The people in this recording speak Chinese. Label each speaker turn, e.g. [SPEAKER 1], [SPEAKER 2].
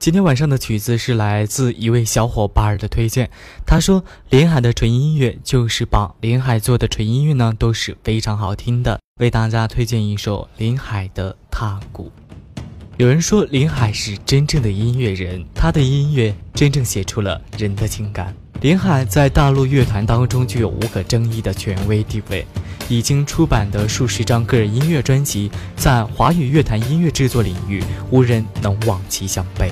[SPEAKER 1] 今天晚上的曲子是来自一位小伙伴的推荐他说林海的纯音乐就是棒林海做的纯音乐呢都是非常好听的为大家推荐一首林海的踏古有人说林海是真正的音乐人他的音乐真正写出了人的情感林海在大陆乐坛当中具有无可争议的权威地位已经出版的数十张个人音乐专辑在华语乐坛音乐制作领域无人能望其项背。